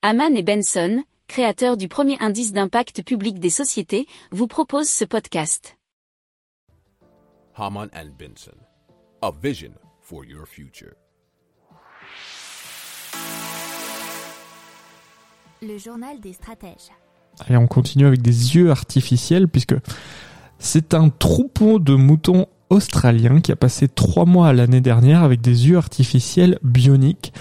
Haman et Benson, créateurs du premier indice d'impact public des sociétés, vous proposent ce podcast. Haman and Benson, a vision for your future. Le journal des stratèges. Allez, on continue avec des yeux artificiels puisque c'est un troupeau de moutons australiens qui a passé trois mois l'année dernière avec des yeux artificiels bioniques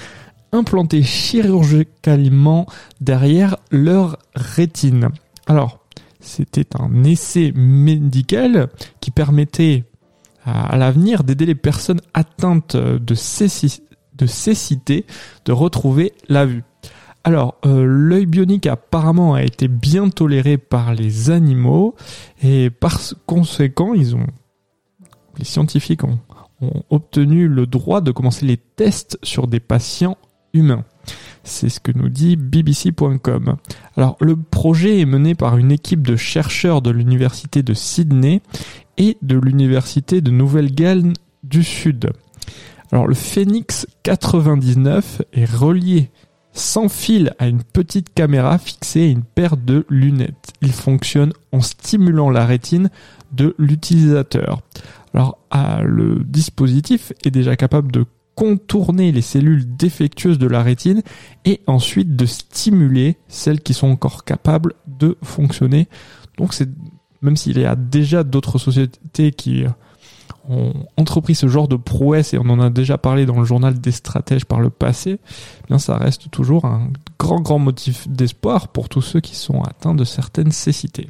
implantés chirurgicalement derrière leur rétine. Alors, c'était un essai médical qui permettait à l'avenir d'aider les personnes atteintes de, cécité de retrouver la vue. Alors, euh, l'œil bionique apparemment a été bien toléré par les animaux et par conséquent, ils ont, les scientifiques ont obtenu le droit de commencer les tests sur des patients humains. C'est ce que nous dit BBC.com. Alors, le projet est mené par une équipe de chercheurs de l'université de Sydney et de l'université de Nouvelle-Galles du Sud. Alors, le Phoenix 99 est relié sans fil à une petite caméra fixée à une paire de lunettes. Il fonctionne en stimulant la rétine de l'utilisateur. Alors, le dispositif est déjà capable de contourner les cellules défectueuses de la rétine et ensuite de stimuler celles qui sont encore capables de fonctionner. Donc c'est même s'il y a déjà d'autres sociétés qui ont entrepris ce genre de prouesse et on en a déjà parlé dans le journal des stratèges par le passé, eh bien ça reste toujours un grand grand motif d'espoir pour tous ceux qui sont atteints de certaines cécités.